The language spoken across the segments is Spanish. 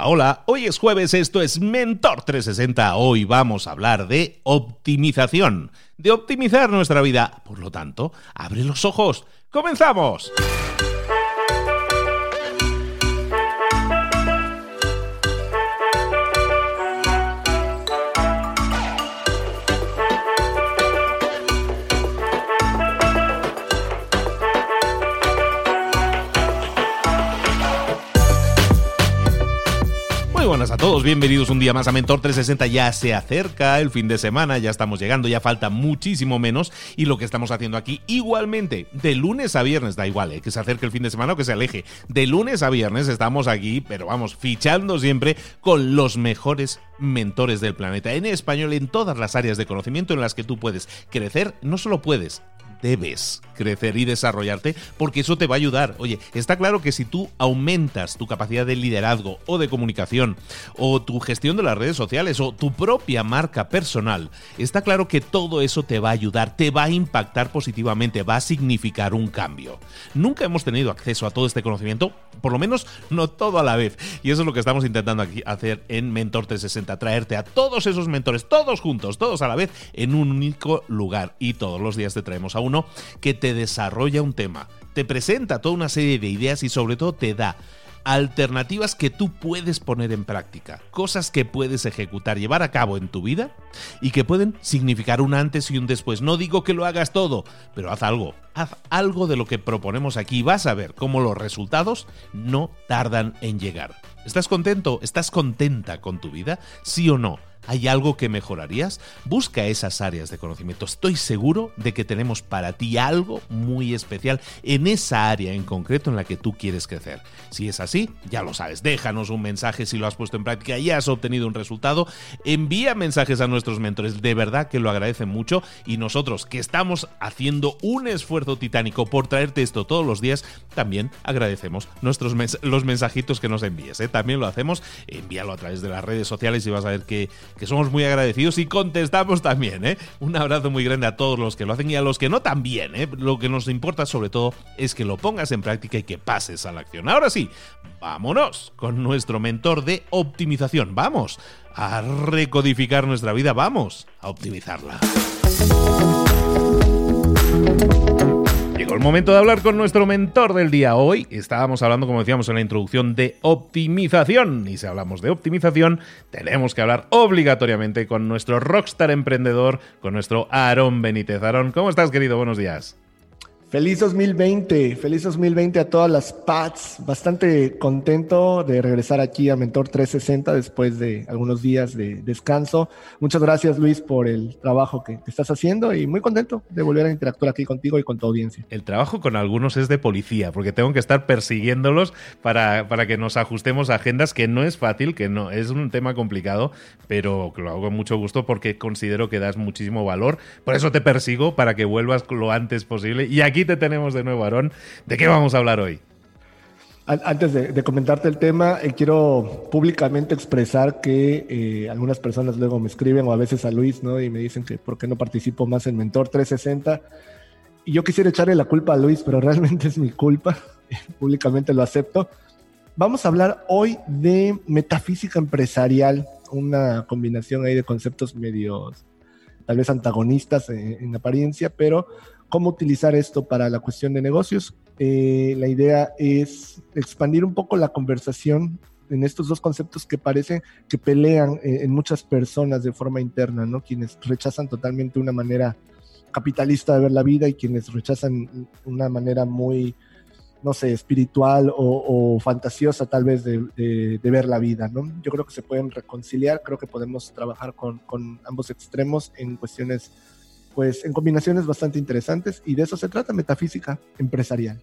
Hola, hoy es jueves, esto es Mentor 360, hoy vamos a hablar de optimización, de optimizar nuestra vida, por lo tanto, abre los ojos, comenzamos. Buenas a todos, bienvenidos un día más a Mentor 360. Ya se acerca el fin de semana, ya estamos llegando, ya falta muchísimo menos y lo que estamos haciendo aquí igualmente, de lunes a viernes, da igual, ¿eh? que se acerque el fin de semana o que se aleje, de lunes a viernes estamos aquí, pero vamos, fichando siempre con los mejores mentores del planeta, en español, en todas las áreas de conocimiento en las que tú puedes crecer, no solo puedes, debes crecer y desarrollarte porque eso te va a ayudar. Oye, está claro que si tú aumentas tu capacidad de liderazgo o de comunicación o tu gestión de las redes sociales o tu propia marca personal, está claro que todo eso te va a ayudar, te va a impactar positivamente, va a significar un cambio. Nunca hemos tenido acceso a todo este conocimiento, por lo menos no todo a la vez. Y eso es lo que estamos intentando aquí hacer en Mentor 360, traerte a todos esos mentores, todos juntos, todos a la vez, en un único lugar. Y todos los días te traemos a uno que te desarrolla un tema, te presenta toda una serie de ideas y sobre todo te da alternativas que tú puedes poner en práctica, cosas que puedes ejecutar, llevar a cabo en tu vida y que pueden significar un antes y un después. No digo que lo hagas todo, pero haz algo, haz algo de lo que proponemos aquí vas a ver cómo los resultados no tardan en llegar. ¿Estás contento? ¿Estás contenta con tu vida? ¿Sí o no? ¿Hay algo que mejorarías? Busca esas áreas de conocimiento. Estoy seguro de que tenemos para ti algo muy especial en esa área en concreto en la que tú quieres crecer. Si es así, ya lo sabes, déjanos un mensaje si lo has puesto en práctica y has obtenido un resultado. Envía mensajes a nuestros mentores, de verdad que lo agradecen mucho y nosotros que estamos haciendo un esfuerzo titánico por traerte esto todos los días, también agradecemos nuestros los mensajitos que nos envíes. ¿eh? También lo hacemos, envíalo a través de las redes sociales y vas a ver que que somos muy agradecidos y contestamos también. ¿eh? Un abrazo muy grande a todos los que lo hacen y a los que no también. ¿eh? Lo que nos importa sobre todo es que lo pongas en práctica y que pases a la acción. Ahora sí, vámonos con nuestro mentor de optimización. Vamos a recodificar nuestra vida, vamos a optimizarla. El momento de hablar con nuestro mentor del día. Hoy estábamos hablando, como decíamos en la introducción, de optimización. Y si hablamos de optimización, tenemos que hablar obligatoriamente con nuestro rockstar emprendedor, con nuestro Aarón Benítez. Aarón, ¿cómo estás, querido? Buenos días. Feliz 2020, feliz 2020 a todas las PATS. Bastante contento de regresar aquí a Mentor 360 después de algunos días de descanso. Muchas gracias Luis por el trabajo que, estás haciendo y muy contento de volver a interactuar aquí contigo y con tu audiencia. El trabajo con algunos es de policía, porque tengo que estar persiguiéndolos para, para que nos ajustemos a agendas, que no es fácil, que no es un tema complicado, pero lo hago con mucho gusto porque considero que das muchísimo valor. Por eso te persigo para que vuelvas lo antes posible. Y aquí aquí te tenemos de nuevo, Aarón. ¿De qué vamos a hablar hoy? Antes de, comentarte el tema, eh, quiero públicamente expresar que eh, algunas personas luego me escriben o a veces a Luis, ¿no? Y me dicen que por qué no participo más en Mentor 360. Y yo quisiera echarle la culpa a Luis, pero realmente es mi culpa. públicamente lo acepto. Vamos a hablar hoy de metafísica empresarial, una combinación ahí de conceptos medios, tal vez antagonistas en apariencia, pero cómo utilizar esto para la cuestión de negocios. Eh, la idea es expandir un poco la conversación en estos dos conceptos que parecen que pelean eh, en muchas personas de forma interna, ¿no? Quienes rechazan totalmente una manera capitalista de ver la vida y quienes rechazan una manera muy, no sé, espiritual o, fantasiosa tal vez de, ver la vida, ¿no? Yo creo que se pueden reconciliar, creo que podemos trabajar con, con ambos extremos en cuestiones pues en combinaciones bastante interesantes y de eso se trata metafísica empresarial.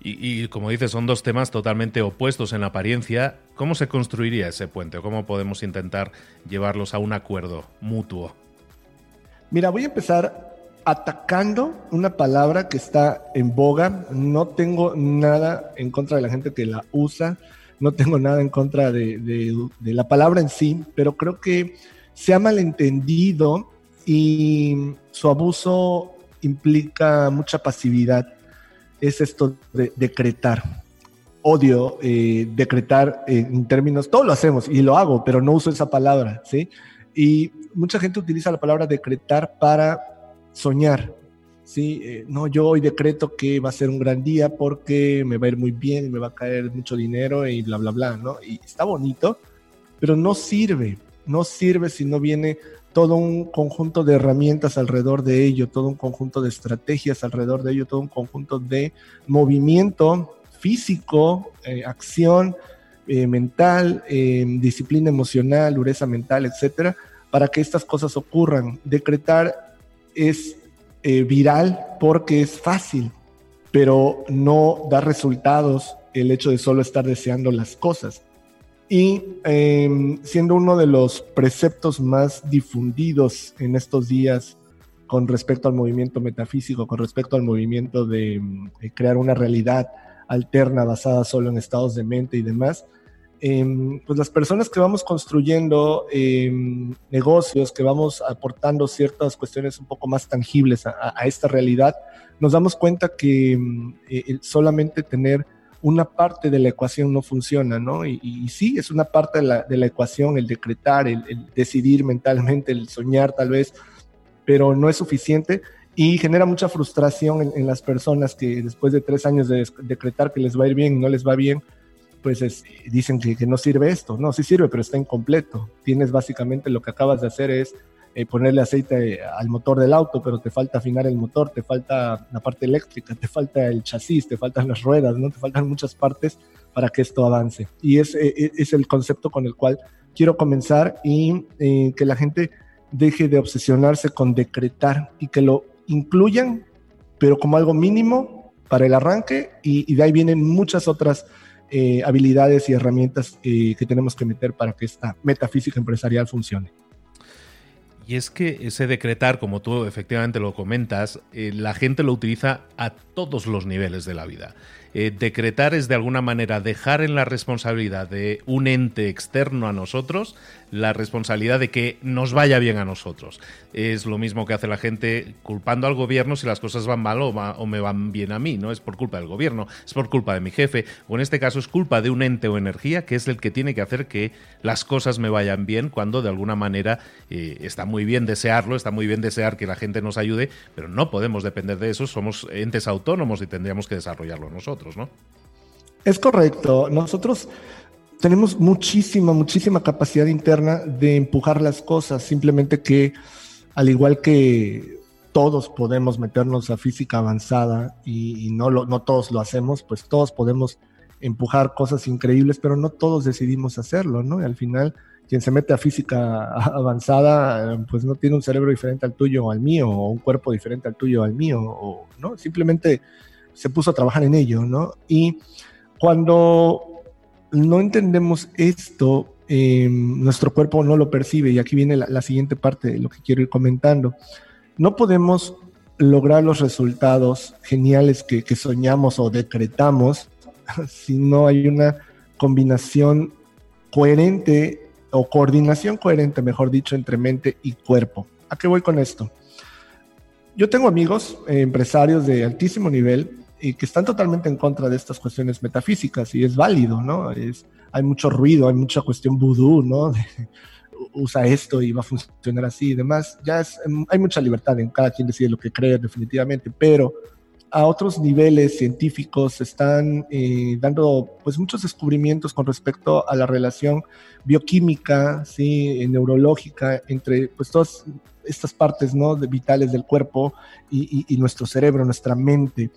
Y, como dices, son dos temas totalmente opuestos en apariencia. ¿Cómo se construiría ese puente o cómo podemos intentar llevarlos a un acuerdo mutuo? Mira, voy a empezar atacando una palabra que está en boga. No tengo nada en contra de la gente que la usa, no tengo nada en contra de, de la palabra en sí, pero creo que se ha malentendido y su abuso implica mucha pasividad. Es esto de decretar. odio eh, decretar en términos, todo lo hacemos y lo hago, pero no uso esa palabra, ¿sí? Y mucha gente utiliza la palabra decretar para soñar, ¿sí? Eh, no, yo hoy decreto que va a ser un gran día porque me va a ir muy bien, me va a caer mucho dinero y bla, bla, bla, ¿no? Y está bonito, pero no sirve, no sirve si no viene todo un conjunto de herramientas alrededor de ello, todo un conjunto de estrategias alrededor de ello, todo un conjunto de movimiento físico, eh, acción eh, mental, disciplina emocional, dureza mental, etcétera, para que estas cosas ocurran. Decretar es eh, viral porque es fácil, pero no da resultados el hecho de solo estar deseando las cosas. Y em, siendo uno de los preceptos más difundidos en estos días con respecto al movimiento metafísico, con respecto al movimiento de crear una realidad alterna basada solo en estados de mente y demás, Em, pues las personas que vamos construyendo em, negocios, que vamos aportando ciertas cuestiones un poco más tangibles a, esta realidad, nos damos cuenta que em, eh, solamente tener una parte de la ecuación no funciona, ¿no? Y, sí, es una parte de la, ecuación, el decretar, el, decidir mentalmente, el soñar tal vez, pero no es suficiente y genera mucha frustración en, las personas que después de tres años de decretar que les va a ir bien no les va bien, pues dicen que, no sirve esto. No, sí sirve, pero está incompleto. Tienes básicamente lo que acabas de hacer es eh, ponerle aceite al motor del auto, pero te falta afinar el motor, te falta la parte eléctrica, te falta el chasis, te faltan las ruedas, ¿no? Te faltan muchas partes para que esto avance. Y es, eh, eh, es el concepto con el cual quiero comenzar y que la gente deje de obsesionarse con decretar y que lo incluyan, pero como algo mínimo para el arranque y, y de ahí vienen muchas otras eh, habilidades y herramientas eh, que tenemos que meter para que esta metafísica empresarial funcione. Y es que ese decretar, como tú efectivamente lo comentas, eh, la gente lo utiliza a todos los niveles de la vida. Decretar es de alguna manera dejar en la responsabilidad de un ente externo a nosotros la responsabilidad de que nos vaya bien a nosotros. Es lo mismo que hace la gente culpando al gobierno si las cosas van mal o, me van bien a mí, no es por culpa del gobierno, es por culpa de mi jefe, o en este caso es culpa de un ente o energía que es el que tiene que hacer que las cosas me vayan bien cuando de alguna manera eh, está muy bien desearlo, está muy bien desear que la gente nos ayude, pero no podemos depender de eso, somos entes autónomos y tendríamos que desarrollarlo nosotros, Es correcto. Nosotros tenemos muchísima, muchísima capacidad interna de empujar las cosas, simplemente que al igual que todos podemos meternos a física avanzada y, no, lo, no todos lo hacemos, pues todos podemos empujar cosas increíbles, pero no todos decidimos hacerlo, ¿no? Y al final, quien se mete a física avanzada, pues no tiene un cerebro diferente al tuyo o al mío, o un cuerpo diferente al tuyo o al mío, o, ¿no? Simplemente se puso a trabajar en ello, ¿no? Y cuando no entendemos esto, em, nuestro cuerpo no lo percibe y aquí viene la, siguiente parte de lo que quiero ir comentando. No podemos lograr los resultados geniales que, soñamos o decretamos si no hay una combinación coherente o coordinación coherente, mejor dicho, entre mente y cuerpo. ¿A qué voy con esto? Yo tengo amigos, eh, empresarios de altísimo nivel, y que están totalmente en contra de estas cuestiones metafísicas y es válido, ¿no? Es, hay mucho ruido, hay mucha cuestión vudú, ¿no? usa esto y va a funcionar así y demás. Ya es, em, hay mucha libertad en cada quien decide lo que cree definitivamente, pero a otros niveles científicos están eh, dando pues muchos descubrimientos con respecto a la relación bioquímica, sí, neurológica entre pues todas estas partes ¿no? de, vitales del cuerpo y nuestro cerebro, nuestra mente.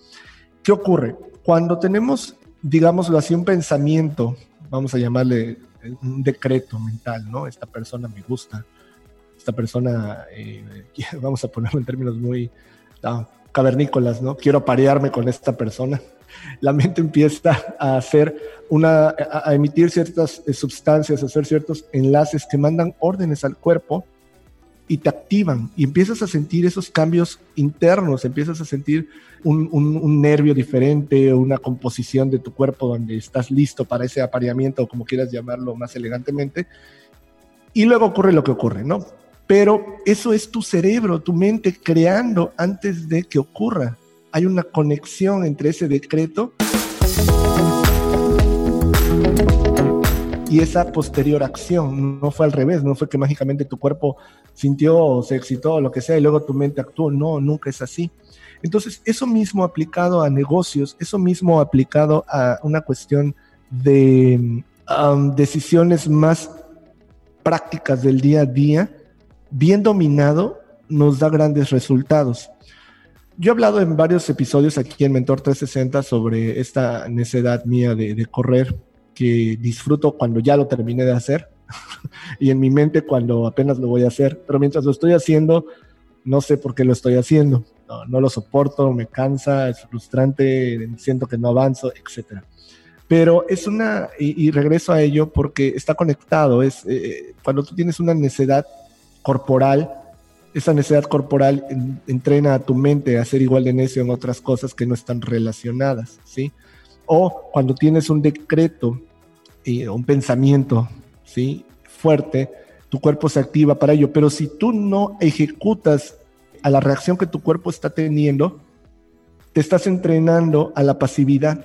¿Qué ocurre? Cuando tenemos, digámoslo así, un pensamiento, vamos a llamarle un decreto mental, ¿no? Esta persona me gusta, esta persona, eh, vamos a ponerlo en términos muy cavernícolas, ¿no? Quiero aparearme con esta persona. La mente empieza a hacer una, a emitir ciertas eh, sustancias, a hacer ciertos enlaces que mandan órdenes al cuerpo y te activan y empiezas a sentir esos cambios internos, empiezas a sentir un, nervio diferente, una composición de tu cuerpo donde estás listo para ese apareamiento o como quieras llamarlo más elegantemente. Y luego ocurre lo que ocurre, ¿no? Pero eso es tu cerebro, tu mente creando antes de que ocurra. Hay una conexión entre ese decreto y esa posterior acción. No fue al revés, no fue que mágicamente tu cuerpo sintió o se excitó o lo que sea y luego tu mente actuó. No, nunca es así. Entonces, eso mismo aplicado a negocios, eso mismo aplicado a una cuestión de um, decisiones más prácticas del día a día, bien dominado, nos da grandes resultados. Yo he hablado en varios episodios aquí en Mentor 360 sobre esta necedad mía de, correr que disfruto cuando ya lo terminé de hacer y en mi mente cuando apenas lo voy a hacer, pero mientras lo estoy haciendo, no sé por qué lo estoy haciendo, no, lo soporto, me cansa, es frustrante, siento que no avanzo, etc. Pero es una, y, regreso a ello porque está conectado, es eh, cuando tú tienes una necedad corporal, esa necesidad corporal entrena a tu mente a ser igual de necio en otras cosas que no están relacionadas, ¿sí? O cuando tienes un decreto y un pensamiento, ¿sí? Fuerte, tu cuerpo se activa para ello, pero si tú no ejecutas a la reacción que tu cuerpo está teniendo, te estás entrenando a la pasividad.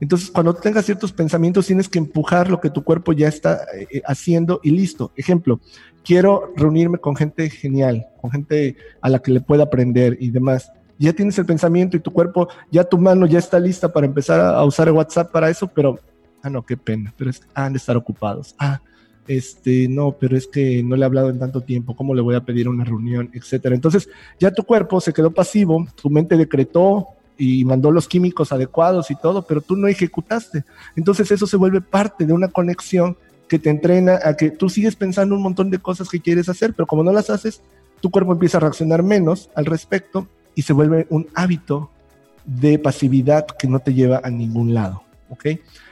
Entonces, cuando tengas ciertos pensamientos, tienes que empujar lo que tu cuerpo ya está eh, eh, haciendo y listo. Ejemplo, quiero reunirme con gente genial, con gente a la que le pueda aprender y demás. Ya tienes el pensamiento y tu cuerpo, ya tu mano ya está lista para empezar a, usar el WhatsApp para eso, pero, ah, no, qué pena, pero es, han de estar ocupados. Ah, este, no, pero es que no le he hablado en tanto tiempo, ¿cómo le voy a pedir una reunión, etcétera? Entonces, ya tu cuerpo se quedó pasivo, tu mente decretó y mandó los químicos adecuados y todo, pero tú no ejecutaste. Entonces eso se vuelve parte de una conexión que te entrena a que tú sigues pensando un montón de cosas que quieres hacer, pero como no las haces, tu cuerpo empieza a reaccionar menos al respecto y se vuelve un hábito de pasividad que no te lleva a ningún lado. ¿ok?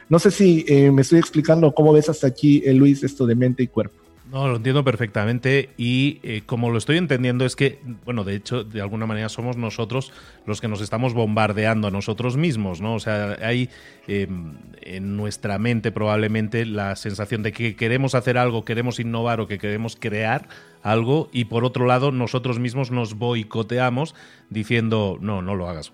No sé si eh, me estoy explicando cómo ves hasta aquí, eh, Luis, esto de mente y cuerpo. No, lo entiendo perfectamente y eh, como lo estoy entendiendo es que, bueno, de hecho, de alguna manera somos nosotros los que nos estamos bombardeando a nosotros mismos, ¿no? O sea, hay em, en nuestra mente probablemente la sensación de que queremos hacer algo, queremos innovar o que queremos crear algo y por otro lado nosotros mismos nos boicoteamos diciendo, no, no lo hagas,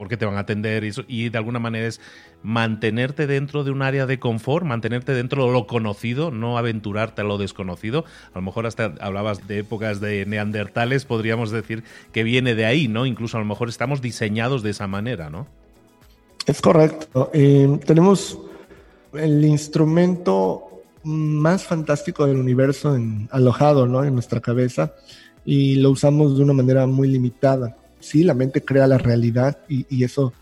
porque te van a atender y, de alguna manera es mantenerte dentro de un área de confort, mantenerte dentro de lo conocido, no aventurarte a lo desconocido. A lo mejor hasta hablabas de épocas de neandertales, podríamos decir que viene de ahí, ¿no? Incluso a lo mejor estamos diseñados de esa manera, ¿no? Es correcto. Eh, tenemos el instrumento más fantástico del universo alojado ¿no? en nuestra cabeza y lo usamos de una manera muy limitada sí, la mente crea la realidad y, eso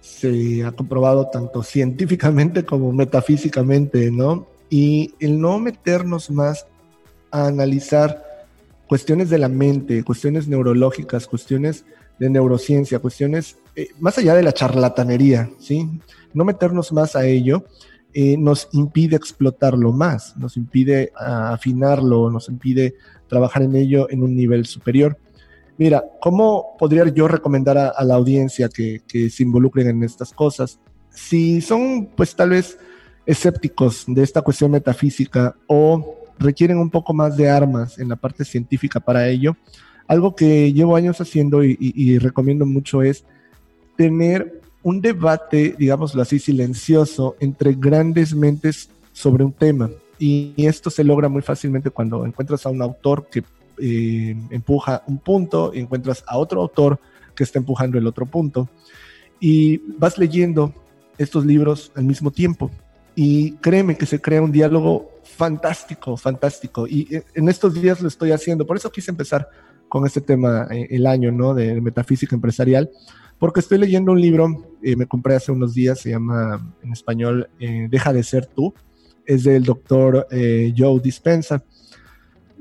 se ha comprobado tanto científicamente como metafísicamente, ¿no? Y el no meternos más a analizar cuestiones de la mente, cuestiones neurológicas, cuestiones de neurociencia, cuestiones eh, más allá de la charlatanería, ¿sí? No meternos más a ello eh, nos impide explotarlo más, nos impide afinarlo, nos impide trabajar en ello en un nivel superior. Mira, ¿cómo podría yo recomendar a, la audiencia que, se involucren en estas cosas? Si son, pues tal vez, escépticos de esta cuestión metafísica o requieren un poco más de armas en la parte científica para ello, algo que llevo años haciendo y, recomiendo mucho es tener un debate, digámoslo así, silencioso entre grandes mentes sobre un tema. Y esto se logra muy fácilmente cuando encuentras a un autor que eh, empuja un punto y encuentras a otro autor que está empujando el otro punto. Y vas leyendo estos libros al mismo tiempo. Y créeme que se crea un diálogo fantástico, fantástico. Y eh, en estos días lo estoy haciendo. Por eso quise empezar con este tema eh, el año, ¿no? De metafísica empresarial. Porque estoy leyendo un libro, me compré hace unos días, se llama en español Deja de ser tú. Es del doctor Joe Dispensa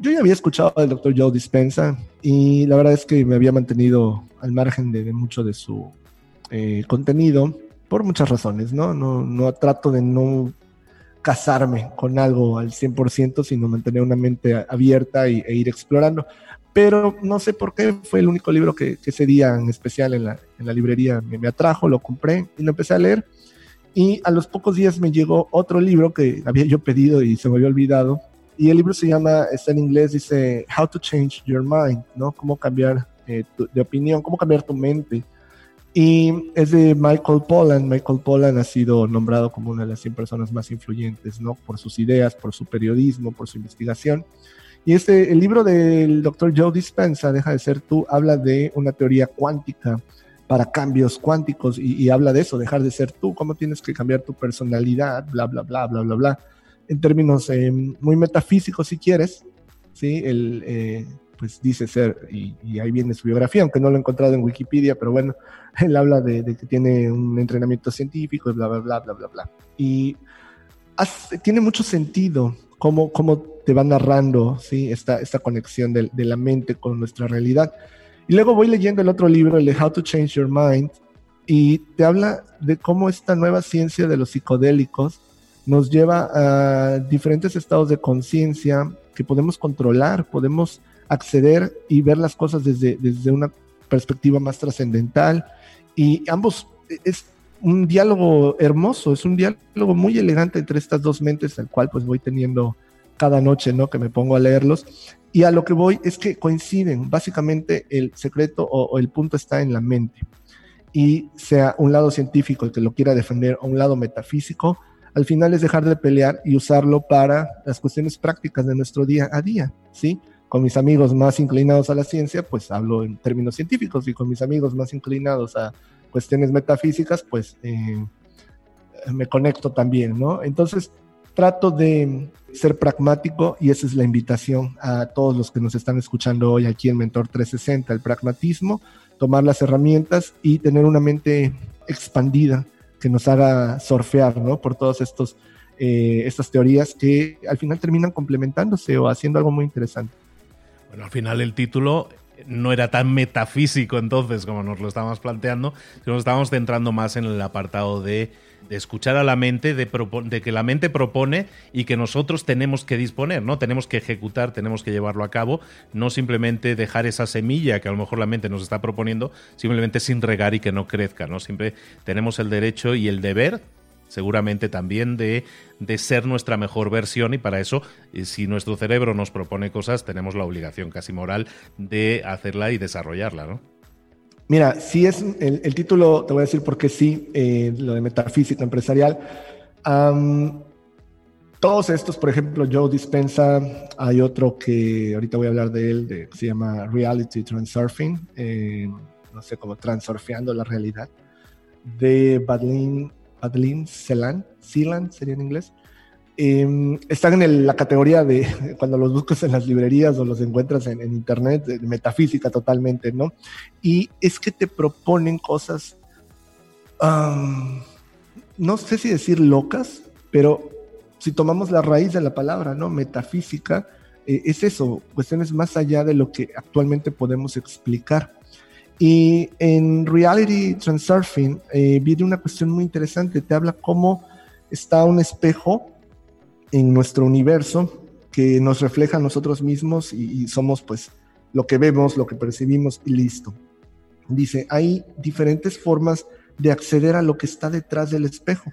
yo ya había escuchado al doctor Joe Dispensa y la verdad es que me había mantenido al margen de, mucho de su eh, contenido por muchas razones, ¿no? ¿no? No trato de no casarme con algo al 100%, sino mantener una mente abierta y, e ir explorando. Pero no sé por qué fue el único libro que, ese día en especial en la, en la librería me, me, atrajo, lo compré y lo empecé a leer. Y a los pocos días me llegó otro libro que había yo pedido y se me había olvidado, y el libro se llama, está en inglés, dice How to Change Your Mind, ¿no? Cómo cambiar eh, de opinión, cómo cambiar tu mente. Y es de Michael Pollan. Michael Pollan ha sido nombrado como una de las 100 personas más influyentes, ¿no? Por sus ideas, por su periodismo, por su investigación. Y este, el libro del doctor Joe Dispensa, Deja de ser tú, habla de una teoría cuántica para cambios cuánticos y, habla de eso, dejar de ser tú, cómo tienes que cambiar tu personalidad, bla, bla, bla, bla, bla, bla. En términos eh, muy metafísicos, si quieres, ¿sí? El, eh, pues dice ser, y, ahí viene su biografía, aunque no lo he encontrado en Wikipedia, pero bueno, él habla de, que tiene un entrenamiento científico y bla, bla, bla, bla, bla, bla. Y tiene mucho sentido cómo, cómo te va narrando ¿sí? esta, esta conexión de, de, la mente con nuestra realidad. Y luego voy leyendo el otro libro, el de How to Change Your Mind, y te habla de cómo esta nueva ciencia de los psicodélicos nos lleva a diferentes estados de conciencia que podemos controlar, podemos acceder y ver las cosas desde, desde una perspectiva más trascendental. Y ambos, es un diálogo hermoso, es un diálogo muy elegante entre estas dos mentes, al cual pues voy teniendo cada noche, ¿no? Que me pongo a leerlos. Y a lo que voy es que coinciden. Básicamente el secreto o, el punto está en la mente. Y sea un lado científico el que lo quiera defender o un lado metafísico, al final es dejar de pelear y usarlo para las cuestiones prácticas de nuestro día a día, ¿sí? con mis amigos más inclinados a la ciencia, pues hablo en términos científicos y con mis amigos más inclinados a cuestiones metafísicas, pues eh, me conecto también, ¿no? Entonces, trato de ser pragmático y esa es la invitación a todos los que nos están escuchando hoy aquí en Mentor 360, el pragmatismo, tomar las herramientas y tener una mente expandida que nos haga surfear, ¿no? Por todas estos, eh, estas teorías que al final terminan complementándose o haciendo algo muy interesante. Bueno, al final el título no era tan metafísico entonces como nos lo estábamos planteando, sino nos estábamos centrando más en el apartado de, escuchar a la mente, de, de, que la mente propone y que nosotros tenemos que disponer, ¿no? Tenemos que ejecutar, tenemos que llevarlo a cabo, no simplemente dejar esa semilla que a lo mejor la mente nos está proponiendo, simplemente sin regar y que no crezca, ¿no? Siempre tenemos el derecho y el deber seguramente también de, de, ser nuestra mejor versión y para eso, eh, si nuestro cerebro nos propone cosas, tenemos la obligación casi moral de hacerla y desarrollarla, ¿no? Mira, si es el, título, te voy a decir por qué sí, eh, lo de metafísica empresarial. todos estos, por ejemplo, Joe Dispensa, hay otro que ahorita voy a hablar de él, de, que se llama Reality Transurfing, eh, no sé, como transurfeando la realidad, de Badlin Adeline Celan, Celan sería en inglés, em, están en la categoría de cuando los buscas en las librerías o los encuentras en, internet, de metafísica totalmente, ¿no? Y es que te proponen cosas, no sé si decir locas, pero si tomamos la raíz de la palabra, ¿no? Metafísica, eh, es eso, cuestiones más allá de lo que actualmente podemos explicar. Y en Reality Transurfing eh, viene una cuestión muy interesante. Te habla cómo está un espejo en nuestro universo que nos refleja a nosotros mismos y, somos pues lo que vemos, lo que percibimos y listo. Dice, hay diferentes formas de acceder a lo que está detrás del espejo.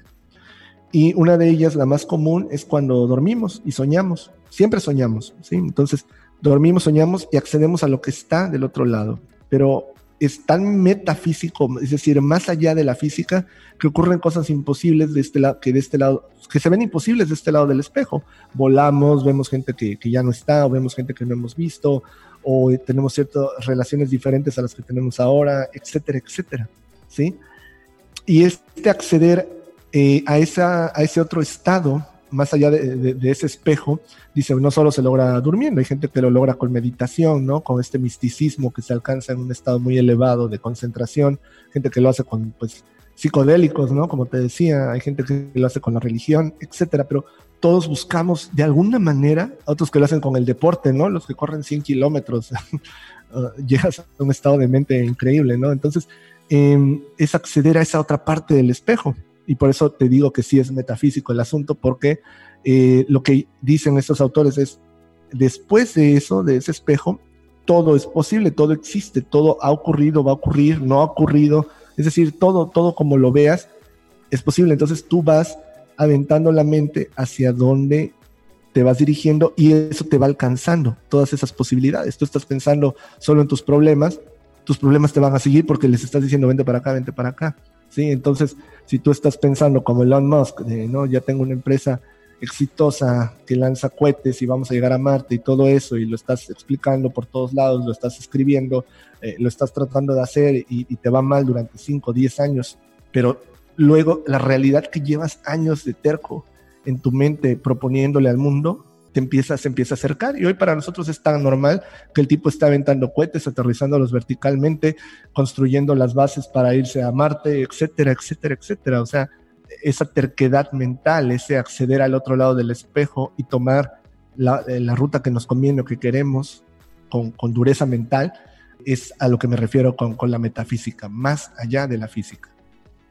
Y una de ellas, la más común, es cuando dormimos y soñamos. Siempre soñamos, ¿sí? Entonces, dormimos, soñamos y accedemos a lo que está del otro lado. Pero es tan metafísico, es decir, más allá de la física, que ocurren cosas imposibles de este lado, que de este lado, que se ven imposibles de este lado del espejo. Volamos, vemos gente que, que ya no está, o vemos gente que no hemos visto, o tenemos ciertas relaciones diferentes a las que tenemos ahora, etcétera, etcétera. ¿Sí? Y este acceder eh, a, esa, a ese otro estado más allá de, ese espejo, dice, no solo se logra durmiendo, hay gente que lo logra con meditación, ¿no? Con este misticismo que se alcanza en un estado muy elevado de concentración, gente que lo hace con, pues, psicodélicos, ¿no? Como te decía, hay gente que lo hace con la religión, etcétera, pero todos buscamos de alguna manera, otros que lo hacen con el deporte, ¿no? Los que corren 100 kilómetros, uh, llegas a un estado de mente increíble, ¿no? Entonces, em, es acceder a esa otra parte del espejo y por eso te digo que sí es metafísico el asunto, porque eh, lo que dicen estos autores es, después de eso, de ese espejo, todo es posible, todo existe, todo ha ocurrido, va a ocurrir, no ha ocurrido, es decir, todo, todo como lo veas, es posible. Entonces tú vas aventando la mente hacia donde te vas dirigiendo y eso te va alcanzando todas esas posibilidades. Tú estás pensando solo en tus problemas, tus problemas te van a seguir porque les estás diciendo vente para acá, vente para acá. ¿Sí? Entonces, si tú estás pensando como Elon Musk, de, no, ya tengo una empresa exitosa que lanza cohetes y vamos a llegar a Marte y todo eso, y lo estás explicando por todos lados, lo estás escribiendo, eh, lo estás tratando de hacer y, y, te va mal durante 5 o 10 años, pero luego la realidad que llevas años de terco en tu mente proponiéndole al mundo, te empieza, se empieza a acercar y hoy para nosotros es tan normal que el tipo está aventando cohetes, aterrizándolos verticalmente, construyendo las bases para irse a Marte, etcétera, etcétera, etcétera. O sea, esa terquedad mental, ese acceder al otro lado del espejo y tomar la, eh, la ruta que nos conviene o que queremos con, con, dureza mental, es a lo que me refiero con, con la metafísica, más allá de la física.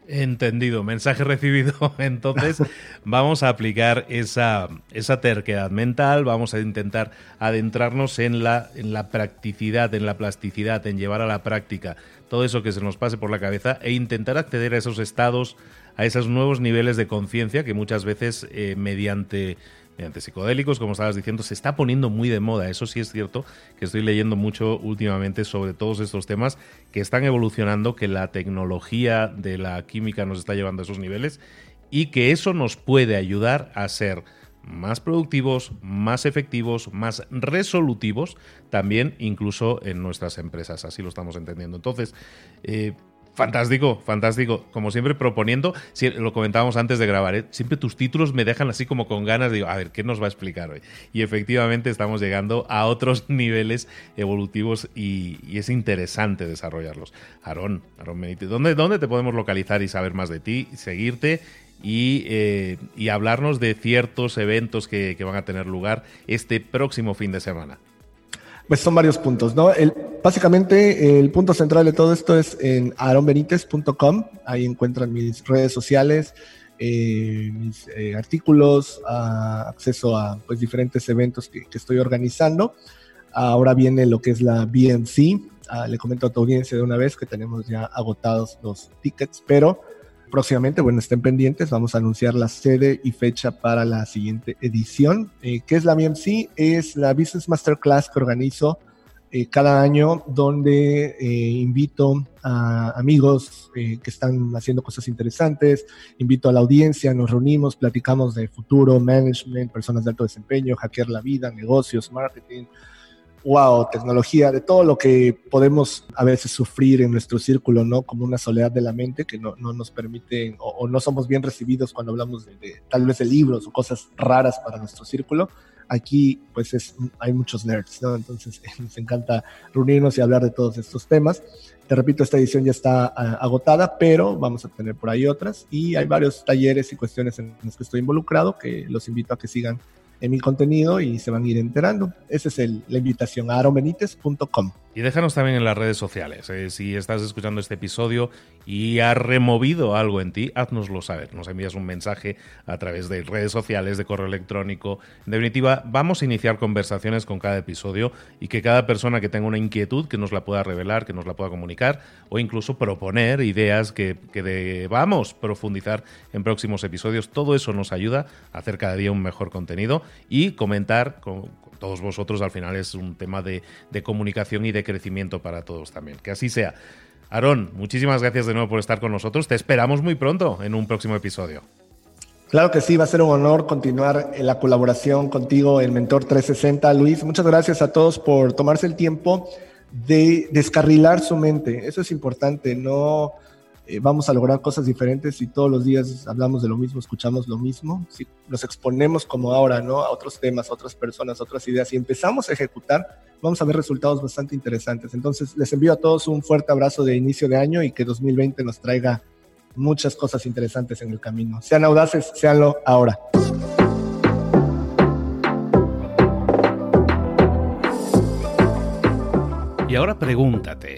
Entendido, mensaje recibido. Entonces vamos a aplicar esa, esa, terquedad mental, vamos a intentar adentrarnos en la, en la practicidad, en la plasticidad, en llevar a la práctica todo eso que se nos pase por la cabeza e intentar acceder a esos estados, a esos nuevos niveles de conciencia que muchas veces eh, mediante mediante psicodélicos, como estabas diciendo, se está poniendo muy de moda. Eso sí es cierto, que estoy leyendo mucho últimamente sobre todos estos temas que están evolucionando, que la tecnología de la química nos está llevando a esos niveles y que eso nos puede ayudar a ser más productivos, más efectivos, más resolutivos, también incluso en nuestras empresas. Así lo estamos entendiendo. Entonces, eh, Fantástico, fantástico. Como siempre proponiendo, lo comentábamos antes de grabar, ¿eh? siempre tus títulos me dejan así como con ganas, digo, a ver, ¿qué nos va a explicar hoy? Y efectivamente estamos llegando a otros niveles evolutivos y, y es interesante desarrollarlos. Aarón, Aarón Benítez, ¿dónde, ¿dónde te podemos localizar y saber más de ti, seguirte y, eh, y hablarnos de ciertos eventos que, que van a tener lugar este próximo fin de semana? Pues son varios puntos, ¿no? El, básicamente el punto central de todo esto es en aaronbenitez.com, ahí encuentran mis redes sociales, eh, mis eh, artículos, a, acceso a pues, diferentes eventos que, que, estoy organizando. Ahora viene lo que es la BMC, ah, le comento a tu audiencia de una vez que tenemos ya agotados los tickets, pero próximamente, bueno, estén pendientes, vamos a anunciar la sede y fecha para la siguiente edición. Eh, ¿Qué es la BMC? Es la Business Masterclass que organizo eh, cada año, donde eh, invito a amigos eh, que están haciendo cosas interesantes, invito a la audiencia, nos reunimos, platicamos de futuro, management, personas de alto desempeño, hackear la vida, negocios, marketing wow, tecnología, de todo lo que podemos a veces sufrir en nuestro círculo, ¿no? Como una soledad de la mente que no, no nos permite o, o, no somos bien recibidos cuando hablamos de, de, tal vez de libros o cosas raras para nuestro círculo. Aquí, pues, es, hay muchos nerds, ¿no? Entonces, nos encanta reunirnos y hablar de todos estos temas. Te repito, esta edición ya está agotada, pero vamos a tener por ahí otras y hay varios talleres y cuestiones en los que estoy involucrado que los invito a que sigan en mi contenido y se van a ir enterando. Esa es el, la invitación a aaronbenitez.com. Y déjanos también en las redes sociales. Eh, si estás escuchando este episodio y ha removido algo en ti, haznoslo saber. Nos envías un mensaje a través de redes sociales, de correo electrónico. En definitiva, vamos a iniciar conversaciones con cada episodio y que cada persona que tenga una inquietud que nos la pueda revelar, que nos la pueda comunicar o incluso proponer ideas que, que debamos profundizar en próximos episodios. Todo eso nos ayuda a hacer cada día un mejor contenido y comentar con, todos vosotros al final es un tema de, comunicación y de crecimiento para todos también. Que así sea. Aarón, muchísimas gracias de nuevo por estar con nosotros. Te esperamos muy pronto en un próximo episodio. Claro que sí, va a ser un honor continuar la colaboración contigo, el Mentor 360. Luis, muchas gracias a todos por tomarse el tiempo de descarrilar su mente. Eso es importante, no eh, vamos a lograr cosas diferentes y todos los días hablamos de lo mismo, escuchamos lo mismo, si nos exponemos como ahora, ¿no? A otros temas, otras personas, otras ideas y empezamos a ejecutar, vamos a ver resultados bastante interesantes. Entonces, les envío a todos un fuerte abrazo de inicio de año y que 2020 nos traiga muchas cosas interesantes en el camino. Sean audaces, seanlo ahora. Y ahora pregúntate,